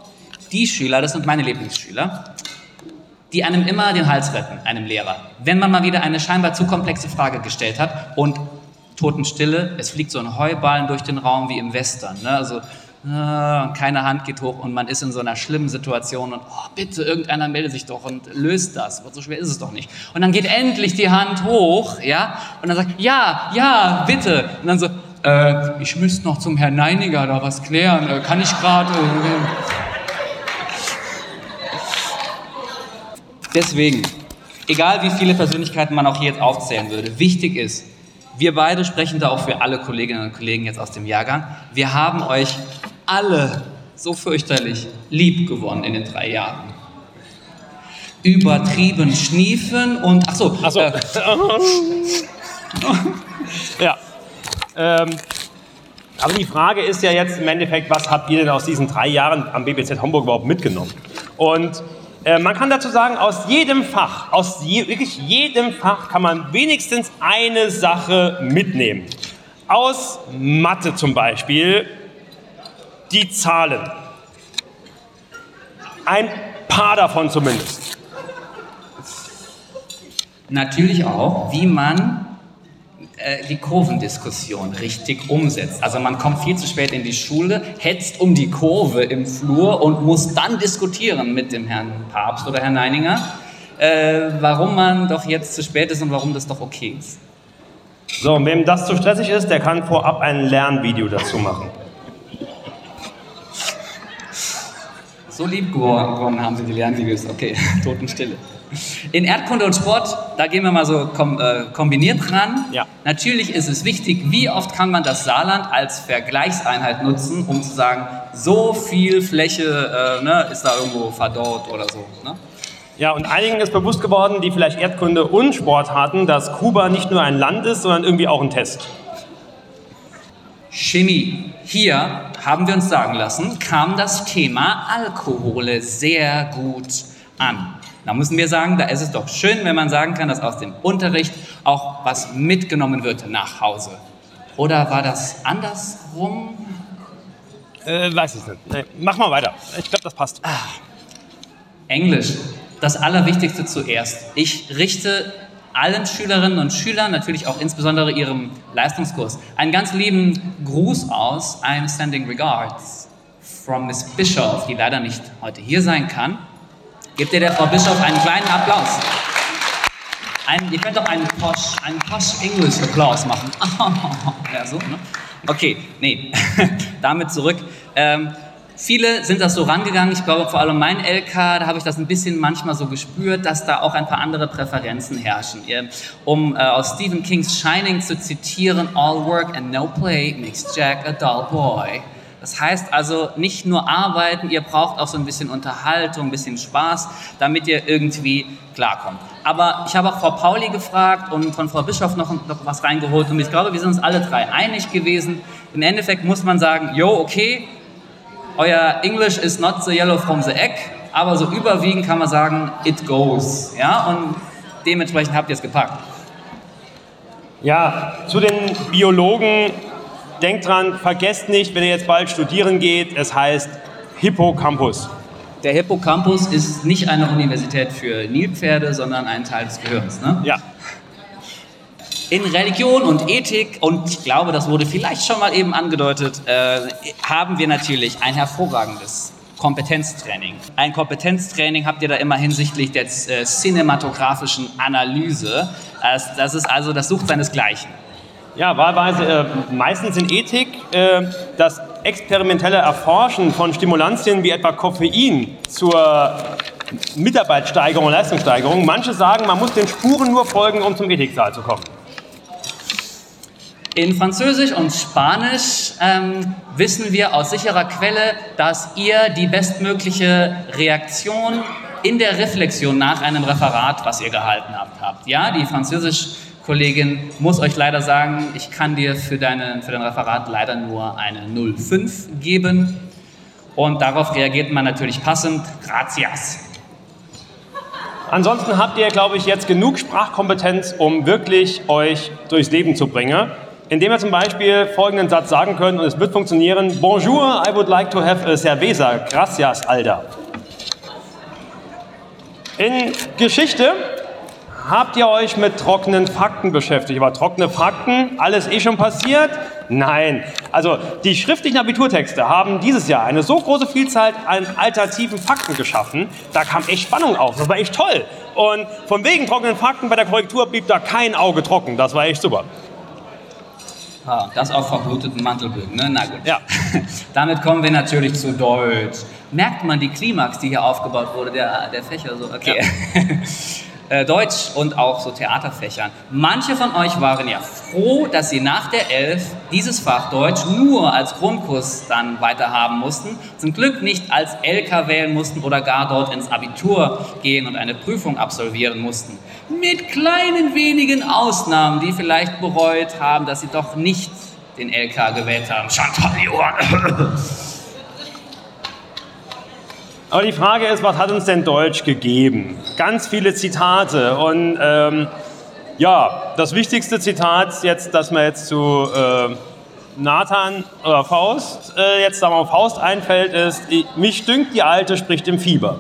die Schüler, das sind meine Lieblingsschüler, die einem immer den Hals retten, einem Lehrer. Wenn man mal wieder eine scheinbar zu komplexe Frage gestellt hat und Totenstille, es fliegt so ein Heuballen durch den Raum wie im Western. Ne? Also äh, keine Hand geht hoch und man ist in so einer schlimmen Situation und oh, bitte, irgendeiner melde sich doch und löst das. So schwer ist es doch nicht. Und dann geht endlich die Hand hoch, ja, und dann sagt, ja, ja, bitte. Und dann so, äh, ich müsste noch zum Herrn Neiniger da was klären. Äh, kann ich gerade... Deswegen, egal wie viele Persönlichkeiten man auch hier jetzt aufzählen würde, wichtig ist, wir beide sprechen da auch für alle Kolleginnen und Kollegen jetzt aus dem Jahrgang, wir haben euch alle so fürchterlich lieb gewonnen in den drei Jahren. Übertrieben schniefen und, ach so,
Ach so.
Äh, [laughs] [laughs]
Ja. Ähm, aber die Frage ist ja jetzt im Endeffekt, was habt ihr denn aus diesen drei Jahren am BBZ Homburg überhaupt mitgenommen? Und äh, man kann dazu sagen, aus jedem Fach, aus je, wirklich jedem Fach kann man wenigstens eine Sache mitnehmen. Aus Mathe zum Beispiel die Zahlen. Ein paar davon zumindest.
natürlich auch, wie man die Kurvendiskussion richtig umsetzt. Also man kommt viel zu spät in die Schule, hetzt um die Kurve im Flur und muss dann diskutieren mit dem Herrn Papst oder Herrn Neininger, äh, warum man doch jetzt zu spät ist und warum das doch okay ist.
So, und wem das zu stressig ist, der kann vorab ein Lernvideo dazu machen.
So lieb gewonnen haben sie die Lernvideos. Okay, [laughs] Totenstille. In Erdkunde und Sport, da gehen wir mal so kom äh, kombiniert ran.
Ja.
Natürlich ist es wichtig, wie oft kann man das Saarland als Vergleichseinheit nutzen, um zu sagen, so viel Fläche äh, ne, ist da irgendwo verdorrt oder so. Ne?
Ja, und einigen ist bewusst geworden, die vielleicht Erdkunde und Sport hatten, dass Kuba nicht nur ein Land ist, sondern irgendwie auch ein Test.
Chemie. Hier haben wir uns sagen lassen, kam das Thema Alkohole sehr gut an. Da müssen wir sagen, da ist es doch schön, wenn man sagen kann, dass aus dem Unterricht auch was mitgenommen wird nach Hause. Oder war das andersrum?
Äh, weiß ich nicht. Nee, mach mal weiter. Ich glaube, das passt.
Englisch. Das Allerwichtigste zuerst. Ich richte allen Schülerinnen und Schülern, natürlich auch insbesondere ihrem Leistungskurs, einen ganz lieben Gruß aus. I'm sending regards from Miss Bischoff, die leider nicht heute hier sein kann. Gebt ihr der Frau Bischoff einen kleinen Applaus. Ein, ihr könnt doch einen posh, einen posh English Applaus machen. [laughs] ja, so, ne? Okay, nee, [laughs] damit zurück. Ähm, viele sind das so rangegangen. Ich glaube, vor allem mein LK, da habe ich das ein bisschen manchmal so gespürt, dass da auch ein paar andere Präferenzen herrschen. Um äh, aus Stephen Kings Shining zu zitieren, All work and no play makes Jack a dull boy. Das heißt also nicht nur arbeiten, ihr braucht auch so ein bisschen Unterhaltung, ein bisschen Spaß, damit ihr irgendwie klarkommt. Aber ich habe auch Frau Pauli gefragt und von Frau Bischof noch, noch was reingeholt und ich glaube, wir sind uns alle drei einig gewesen. Im Endeffekt muss man sagen, jo, okay, euer English is not the yellow from the egg, aber so überwiegend kann man sagen, it goes. Ja, und dementsprechend habt ihr es gepackt.
Ja, zu den Biologen denkt dran, vergesst nicht, wenn ihr jetzt bald studieren geht, es heißt Hippocampus.
Der Hippocampus ist nicht eine Universität für Nilpferde, sondern ein Teil des Gehirns. Ne?
Ja.
In Religion und Ethik, und ich glaube, das wurde vielleicht schon mal eben angedeutet, äh, haben wir natürlich ein hervorragendes Kompetenztraining. Ein Kompetenztraining habt ihr da immer hinsichtlich der äh, cinematografischen Analyse. Das, das ist also, das sucht seinesgleichen.
Ja, wahlweise äh, meistens in Ethik äh, das experimentelle Erforschen von Stimulantien wie etwa Koffein zur Mitarbeitssteigerung und Leistungssteigerung. Manche sagen, man muss den Spuren nur folgen, um zum Ethiksaal zu kommen.
In Französisch und Spanisch ähm, wissen wir aus sicherer Quelle, dass ihr die bestmögliche Reaktion in der Reflexion nach einem Referat, was ihr gehalten habt, habt. Ja, die Französisch Kollegin, muss euch leider sagen, ich kann dir für, deine, für dein Referat leider nur eine 05 geben. Und darauf reagiert man natürlich passend. Gracias.
Ansonsten habt ihr, glaube ich, jetzt genug Sprachkompetenz, um wirklich euch durchs Leben zu bringen. Indem ihr zum Beispiel folgenden Satz sagen könnt und es wird funktionieren. Bonjour, I would like to have a cerveza. Gracias, Alter. In Geschichte Habt ihr euch mit trockenen Fakten beschäftigt? Aber trockene Fakten, alles eh schon passiert? Nein. Also die schriftlichen Abiturtexte haben dieses Jahr eine so große Vielzahl an alternativen Fakten geschaffen, da kam echt Spannung auf. Das war echt toll. Und von wegen trockenen Fakten bei der Korrektur blieb da kein Auge trocken. Das war echt super.
Ah, das auf verbluteten Mantelbögen, ne? Na gut.
Ja. [laughs]
Damit kommen wir natürlich zu Deutsch. Merkt man die Klimax, die hier aufgebaut wurde, der, der Fächer so? Okay. Ja. [laughs] Äh, Deutsch und auch so Theaterfächern. Manche von euch waren ja froh, dass sie nach der 11 dieses Fach Deutsch nur als Grundkurs dann weiterhaben mussten, zum Glück nicht als LK wählen mussten oder gar dort ins Abitur gehen und eine Prüfung absolvieren mussten. Mit kleinen wenigen Ausnahmen, die vielleicht bereut haben, dass sie doch nicht den LK gewählt haben. Chantal Johann. [laughs]
Aber die Frage ist, was hat uns denn Deutsch gegeben? Ganz viele Zitate und ähm, ja, das wichtigste Zitat jetzt, das mir jetzt zu äh, Nathan oder Faust äh, jetzt da mal Faust einfällt, ist: Mich dünkt die Alte spricht im Fieber.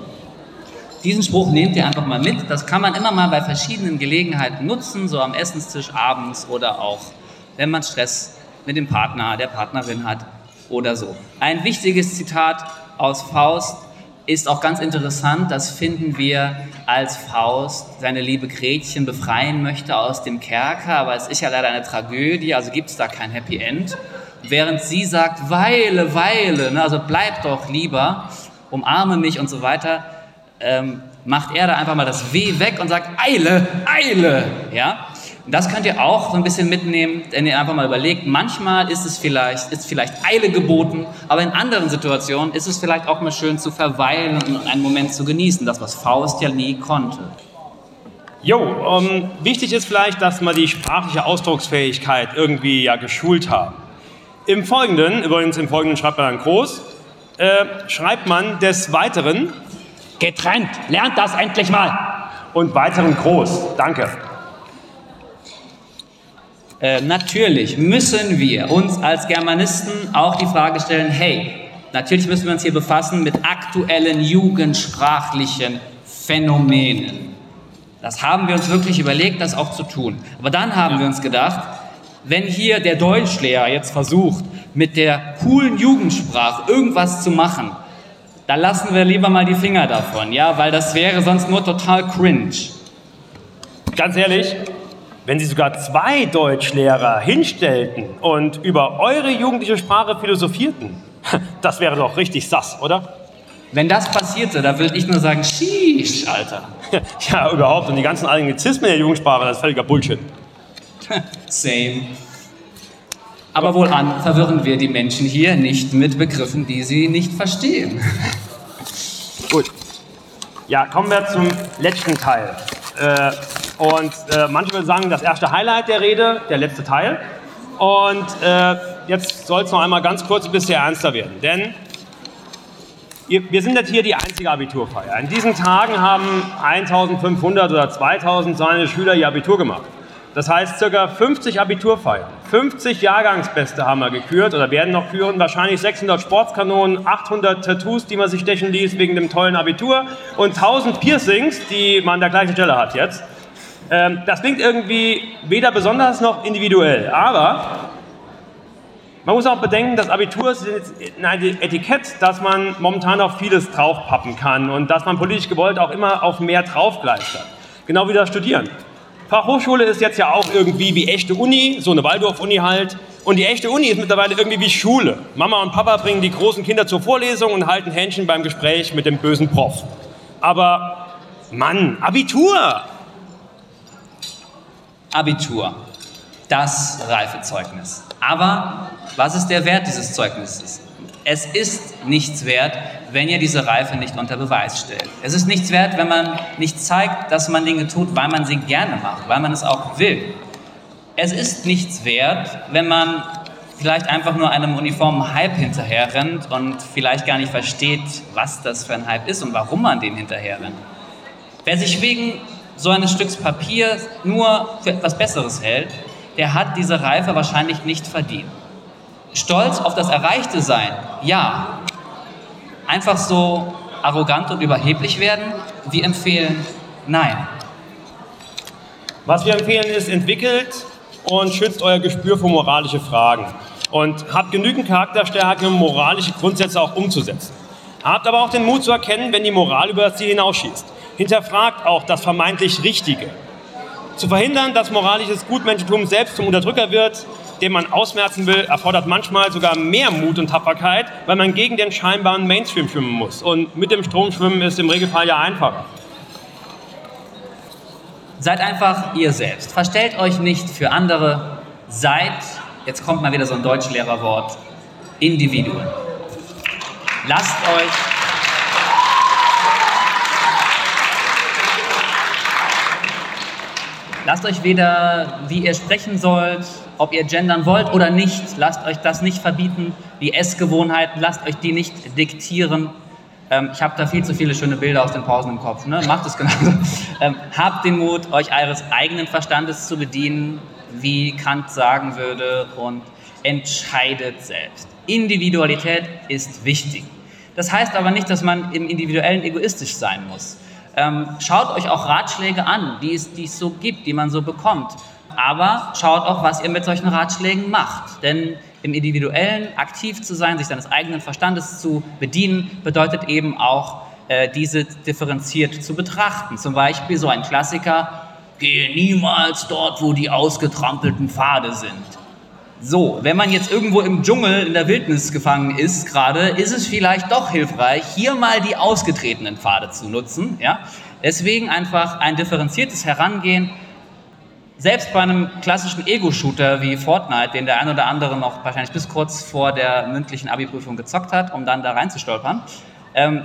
Diesen Spruch nehmt ihr einfach mal mit. Das kann man immer mal bei verschiedenen Gelegenheiten nutzen, so am Essenstisch abends oder auch, wenn man Stress mit dem Partner, der Partnerin hat oder so. Ein wichtiges Zitat aus Faust ist auch ganz interessant, das finden wir, als Faust seine liebe Gretchen befreien möchte aus dem Kerker, aber es ist ja leider eine Tragödie, also gibt es da kein Happy End. Während sie sagt, Weile, Weile, ne, also bleib doch lieber, umarme mich und so weiter, ähm, macht er da einfach mal das W weg und sagt, Eile, Eile, ja. Das könnt ihr auch so ein bisschen mitnehmen, wenn ihr einfach mal überlegt, manchmal ist es vielleicht, ist vielleicht Eile geboten, aber in anderen Situationen ist es vielleicht auch mal schön zu verweilen und einen Moment zu genießen, das was Faust ja nie konnte.
Jo, ähm, wichtig ist vielleicht, dass wir die sprachliche Ausdrucksfähigkeit irgendwie ja geschult haben. Im Folgenden, übrigens im Folgenden schreibt man dann groß, äh, schreibt man des Weiteren
getrennt, lernt das endlich mal.
Und weiteren groß, danke.
Äh, natürlich müssen wir uns als Germanisten auch die Frage stellen, hey, Natürlich müssen wir uns hier befassen mit aktuellen jugendsprachlichen Phänomenen. Das haben wir uns wirklich überlegt, das auch zu tun. Aber dann haben wir uns gedacht, wenn hier der Deutschlehrer jetzt versucht, mit der coolen Jugendsprache irgendwas zu machen, da lassen wir lieber mal die Finger davon, ja, weil das wäre sonst nur total cringe.
Ganz ehrlich, wenn Sie sogar zwei Deutschlehrer hinstellten und über eure jugendliche Sprache philosophierten, [laughs] das wäre doch richtig sass, oder?
Wenn das passierte, da würde ich nur sagen, sheesh, Alter. [laughs]
Ja, überhaupt. Und die ganzen Anglizismen der Jugendsprache, das ist völliger Bullshit. [laughs]
Same. Aber wohlan verwirren wir die Menschen hier nicht mit Begriffen, die sie nicht verstehen.
Gut. Ja, kommen wir zum letzten Teil. Äh, und äh, manche würden sagen, das erste Highlight der Rede, der letzte Teil. Und äh, jetzt soll es noch einmal ganz kurz ein bisschen ernster werden. Denn wir sind jetzt hier die einzige Abiturfeier. In diesen Tagen haben 1500 oder 2000 seine Schüler ihr Abitur gemacht. Das heißt, ca. 50 Abiturfeiern, 50 Jahrgangsbeste haben wir gekürt oder werden noch führen, wahrscheinlich 600 Sportskanonen, 800 Tattoos, die man sich stechen ließ wegen dem tollen Abitur und 1000 Piercings, die man an der gleichen Stelle hat jetzt. Ähm, das klingt irgendwie weder besonders noch individuell, aber man muss auch bedenken, das Abitur ist ein Etikett, dass man momentan auf vieles draufpappen kann und dass man politisch gewollt auch immer auf mehr draufgleistert. Genau wie das Studieren. Fachhochschule ist jetzt ja auch irgendwie wie echte Uni, so eine Waldorf-Uni halt. Und die echte Uni ist mittlerweile irgendwie wie Schule. Mama und Papa bringen die großen Kinder zur Vorlesung und halten Händchen beim Gespräch mit dem bösen Prof. Aber Mann, Abitur!
Abitur, das Reifezeugnis. Aber was ist der Wert dieses Zeugnisses? Es ist nichts wert, wenn ihr diese Reife nicht unter Beweis stellt. Es ist nichts wert, wenn man nicht zeigt, dass man Dinge tut, weil man sie gerne macht, weil man es auch will. Es ist nichts wert, wenn man vielleicht einfach nur einem uniformen Hype hinterherrennt und vielleicht gar nicht versteht, was das für ein Hype ist und warum man dem hinterherrennt. Wer sich wegen so eines Stücks Papier nur für etwas Besseres hält, der hat diese Reife wahrscheinlich nicht verdient. Stolz auf das Erreichte sein, ja. Einfach so arrogant und überheblich werden, wir empfehlen nein.
Was wir empfehlen ist, entwickelt und schützt euer Gespür für moralische Fragen und habt genügend Charakterstärke, um moralische Grundsätze auch umzusetzen. Habt aber auch den Mut zu erkennen, wenn die Moral über das Ziel hinausschießt. Hinterfragt auch das vermeintlich Richtige. Zu verhindern, dass moralisches Gutmenschentum selbst zum Unterdrücker wird, den man ausmerzen will, erfordert manchmal sogar mehr Mut und Tapferkeit, weil man gegen den scheinbaren Mainstream schwimmen muss. Und mit dem Strom schwimmen ist im Regelfall ja einfacher.
Seid einfach ihr selbst. Verstellt euch nicht für andere. Seid, jetzt kommt mal wieder so ein Deutschlehrerwort, Individuen. Lasst euch Lasst euch weder, wie ihr sprechen sollt, ob ihr gendern wollt oder nicht, lasst euch das nicht verbieten. Die Essgewohnheiten, lasst euch die nicht diktieren. Ähm, ich habe da viel zu viele schöne Bilder aus den Pausen im Kopf. Ne? Macht es genauso. [laughs] Ähm, habt den Mut, euch eures eigenen Verstandes zu bedienen, wie Kant sagen würde, und entscheidet selbst. Individualität ist wichtig. Das heißt aber nicht, dass man im Individuellen egoistisch sein muss. Ähm, schaut euch auch Ratschläge an, die es, die es so gibt, die man so bekommt. Aber schaut auch, was ihr mit solchen Ratschlägen macht. Denn im Individuellen aktiv zu sein, sich seines eigenen Verstandes zu bedienen, bedeutet eben auch, äh, diese differenziert zu betrachten. Zum Beispiel so ein Klassiker, gehe niemals dort, wo die ausgetrampelten Pfade sind. So, wenn man jetzt irgendwo im Dschungel in der Wildnis gefangen ist gerade, ist es vielleicht doch hilfreich, hier mal die ausgetretenen Pfade zu nutzen. Ja? Deswegen einfach ein differenziertes Herangehen. Selbst bei einem klassischen Ego-Shooter wie Fortnite, den der ein oder andere noch wahrscheinlich bis kurz vor der mündlichen Abi-Prüfung gezockt hat, um dann da reinzustolpern, ähm,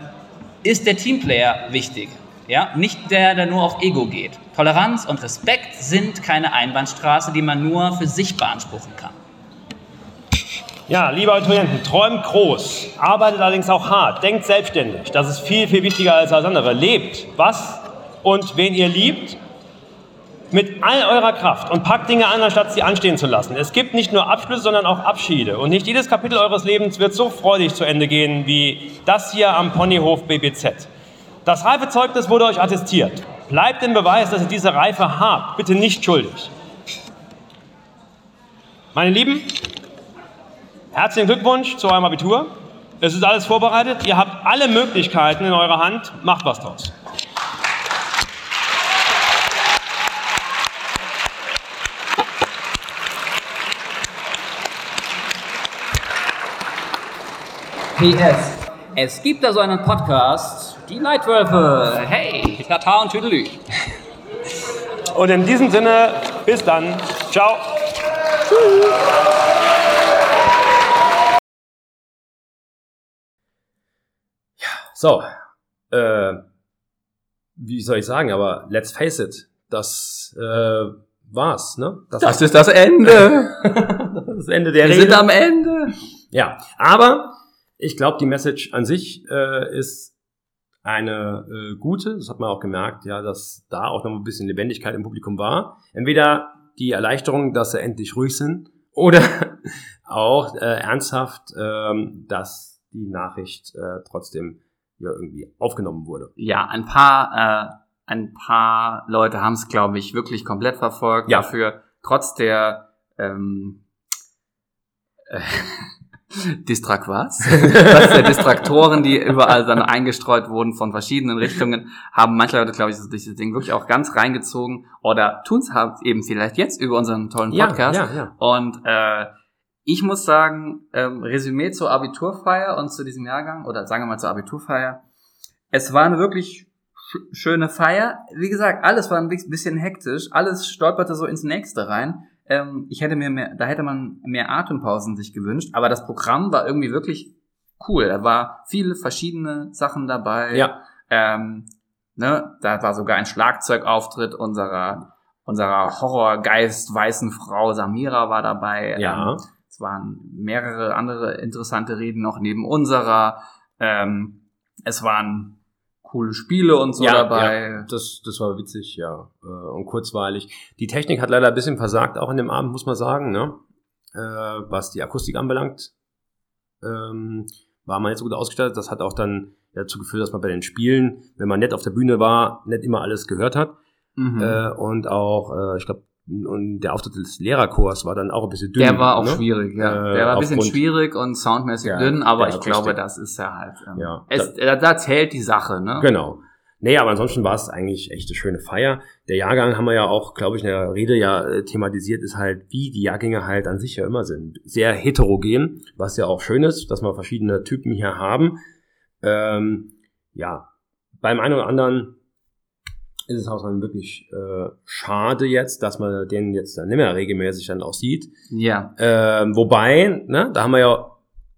ist der Teamplayer wichtig. Ja? Nicht der, der nur auf Ego geht. Toleranz und Respekt sind keine Einbahnstraße, die man nur für sich beanspruchen kann.
Ja, liebe Abiturienten, träumt groß, arbeitet allerdings auch hart, denkt selbstständig. Das ist viel, viel wichtiger als alles andere. Lebt was und wen ihr liebt mit all eurer Kraft und packt Dinge an, anstatt sie anstehen zu lassen. Es gibt nicht nur Abschlüsse, sondern auch Abschiede. Und nicht jedes Kapitel eures Lebens wird so freudig zu Ende gehen wie das hier am Ponyhof BBZ. Das Reifezeugnis wurde euch attestiert. Bleibt im Beweis, dass ihr diese Reife habt. Bitte nicht schuldig. Meine Lieben, herzlichen Glückwunsch zu eurem Abitur. Es ist alles vorbereitet. Ihr habt alle Möglichkeiten in eurer Hand. Macht was draus.
PS. Es gibt da so einen Podcast, die Leitwölfe. Hey, Tata und Tüdelü.
Und in diesem Sinne, bis dann. Ciao. Ja, so. Äh, wie soll ich sagen, aber let's face it, das äh, war's, ne?
Das ist das Ende. [laughs]
das Ende der
Wir
Rede.
sind am Ende.
Ja, aber ich glaube, die Message an sich äh, ist eine äh, gute. Das hat man auch gemerkt, ja, dass da auch noch ein bisschen Lebendigkeit im Publikum war. Entweder die Erleichterung, dass sie endlich ruhig sind, [laughs] oder auch äh, ernsthaft, ähm, dass die Nachricht äh, trotzdem ja irgendwie aufgenommen wurde.
Ja, ein paar, äh, ein paar Leute haben es, glaube ich, wirklich komplett verfolgt.
Ja.
Dafür, trotz der ähm, äh, [laughs] Distrakwas, trotz der Distraktoren, die überall dann eingestreut wurden von verschiedenen Richtungen, haben manche Leute, glaube ich, dieses Ding wirklich auch ganz reingezogen oder tun es halt eben vielleicht jetzt über unseren tollen Podcast.
Ja, ja, ja.
Und äh, ich muss sagen, ähm, Resümee zur Abiturfeier und zu diesem Jahrgang, oder sagen wir mal zur Abiturfeier, es war eine wirklich sch schöne Feier. Wie gesagt, alles war ein bi- bisschen hektisch, alles stolperte so ins nächste rein. Ähm, ich hätte mir mehr, da hätte man mehr Atempausen sich gewünscht, aber das Programm war irgendwie wirklich cool. Da war viele verschiedene Sachen dabei.
Ja,
Ähm, ne, da war sogar ein Schlagzeugauftritt unserer unserer Horrorgeist weißen Frau Samira war dabei.
ja.
Ähm, es waren mehrere andere interessante Reden noch neben unserer. Ähm, es waren coole Spiele und so
ja,
dabei.
Ja, das, das war witzig, ja. äh, Und kurzweilig. Die Technik hat leider ein bisschen versagt, auch in dem Abend, muss man sagen, ne? Äh, was die Akustik anbelangt. Ähm, war man nicht so gut ausgestattet. Das hat auch dann dazu geführt, dass man bei den Spielen, wenn man nett auf der Bühne war, nicht immer alles gehört hat.
Mhm.
Äh, und auch, äh, ich glaube, und der Auftritt des Lehrerchors war dann auch ein bisschen dünn.
der war auch
ne?
schwierig, ja.
Äh,
der war ein bisschen schwierig und soundmäßig
Ja,
dünn, aber
der
ich glaube, das ist ja halt. Ähm,
Ja.
es, da, da zählt die Sache, ne?
Genau. Nee, aber ansonsten war es eigentlich echt eine schöne Feier. Der Jahrgang haben wir ja auch, glaube ich, in der Rede ja äh, thematisiert, ist halt, wie die Jahrgänge halt an sich ja immer sind. Sehr heterogen, was ja auch schön ist, dass wir verschiedene Typen hier haben. Ähm, ja, beim einen oder anderen ist es auch dann wirklich äh, schade jetzt, dass man den jetzt dann nicht mehr regelmäßig dann auch sieht.
Ja.
Ähm, wobei, ne, da haben wir ja,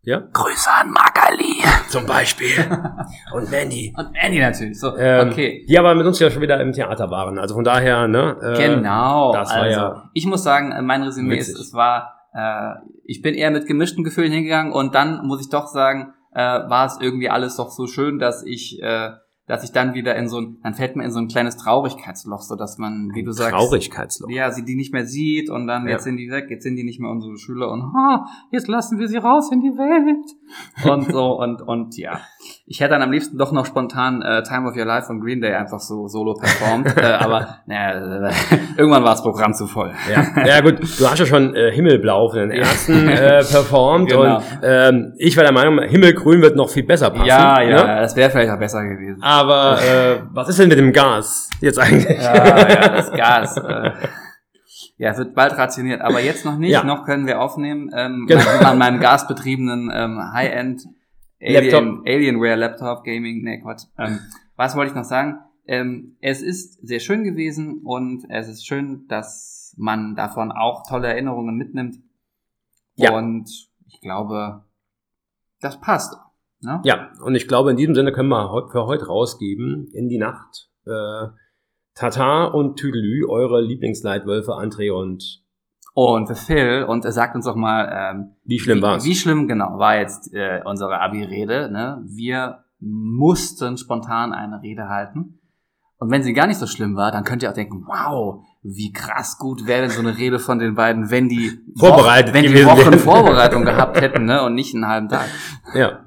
ja,
Grüße an Magali. [laughs]
zum Beispiel. [laughs] Und Mandy.
Und Andy natürlich. So,
Ähm,
okay.
Die aber mit uns ja schon wieder im Theater waren. Also von daher, ne? Äh,
Genau.
das war
also,
ja
ich muss sagen, äh, mein Resümee ist,
witzig.
es war, äh, ich bin eher mit gemischten Gefühlen hingegangen und dann muss ich doch sagen, äh, war es irgendwie alles doch so schön, dass ich, äh, dass ich dann wieder in so ein, dann fällt man in so ein kleines Traurigkeitsloch, so dass man, wie du sagst,
Traurigkeitsloch.
ja, sie die nicht mehr sieht und dann
Ja.
jetzt sind die weg, jetzt sind die nicht mehr unsere Schüler und ha, jetzt lassen wir sie raus in die Welt und so und und ja, ich hätte dann am liebsten doch noch spontan äh, Time of Your Life von Green Day einfach so solo performt, äh, [laughs] aber naja, äh, irgendwann war das Programm zu voll.
Ja. ja gut, du hast ja schon äh, Himmelblau für den ersten äh, performt [laughs]
Genau.
und ähm, ich war der Meinung, Himmelgrün wird noch viel besser passen.
Ja, ja,
ne?
das wäre vielleicht auch besser gewesen.
Aber äh, was ist denn mit dem Gas jetzt eigentlich?
Ja, ja, das Gas. Äh, ja, es wird bald rationiert, aber jetzt noch nicht.
Ja.
Noch können wir aufnehmen ähm,
Genau.
an meinem gasbetriebenen ähm, High-End Alien, Alienware Laptop Gaming. Nee, Quatsch. Ähm, was wollte ich noch sagen? Ähm, es ist sehr schön gewesen und es ist schön, dass man davon auch tolle Erinnerungen mitnimmt.
Ja.
Und ich glaube, das passt. Ne?
Ja, und ich glaube, in diesem Sinne können wir für heute rausgeben, in die Nacht, äh, Tata und Tüdelü, eure Lieblingsleitwölfe, André und
Und für Phil, und er sagt uns doch mal, ähm,
wie schlimm war's?
Wie schlimm, genau, war jetzt äh, unsere Abi-Rede. Ne? Wir mussten spontan eine Rede halten. Und wenn sie gar nicht so schlimm war, dann könnt ihr auch denken, wow, wie krass gut wäre denn so eine Rede von den beiden, wenn die
Vorbereitet
wenn die Wochen. Vorbereitung gehabt hätten, ne, und nicht einen halben Tag.
Ja.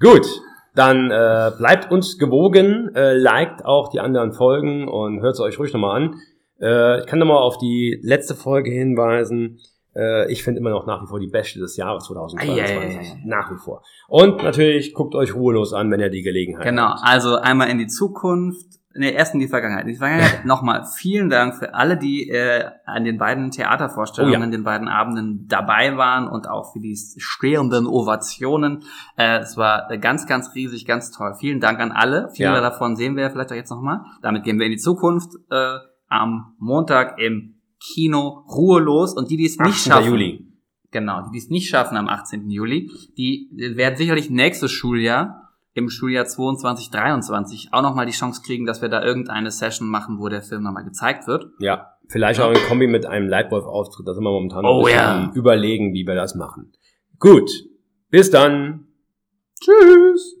Gut. Dann äh, bleibt uns gewogen, äh, liked auch die anderen Folgen und hört es euch ruhig nochmal an. Äh, ich kann nochmal auf die letzte Folge hinweisen. Äh, ich finde immer noch nach wie vor die beste des Jahres 2022.
Eieiei.
Nach wie vor. Und natürlich guckt euch ruhelos an, wenn ihr die Gelegenheit
Genau,
habt.
also einmal in die Zukunft, nee, erst in die Vergangenheit. In die Vergangenheit [laughs] nochmal vielen Dank für alle, die äh, an den beiden Theatervorstellungen,
Oh ja.
den beiden Abenden dabei waren und auch für die stehenden Ovationen. Äh, es war äh, ganz, ganz riesig, ganz toll. Vielen Dank an alle. Viele
Ja.
davon sehen wir vielleicht auch jetzt nochmal. Damit gehen wir in die Zukunft äh, am Montag im Kino ruhelos und die, die es nicht
18.
schaffen,
Juli.
Genau, die, die es nicht schaffen am 18. Juli, die werden sicherlich nächstes Schuljahr, im Schuljahr 22, 23, auch nochmal die Chance kriegen, dass wir da irgendeine Session machen, wo der Film nochmal gezeigt wird.
Ja, vielleicht auch in Kombi mit einem Leitwolf-Auftritt. Da sind wir momentan
Oh
ein bisschen
ja.
am überlegen, wie wir das machen. Gut, bis dann.
Tschüss!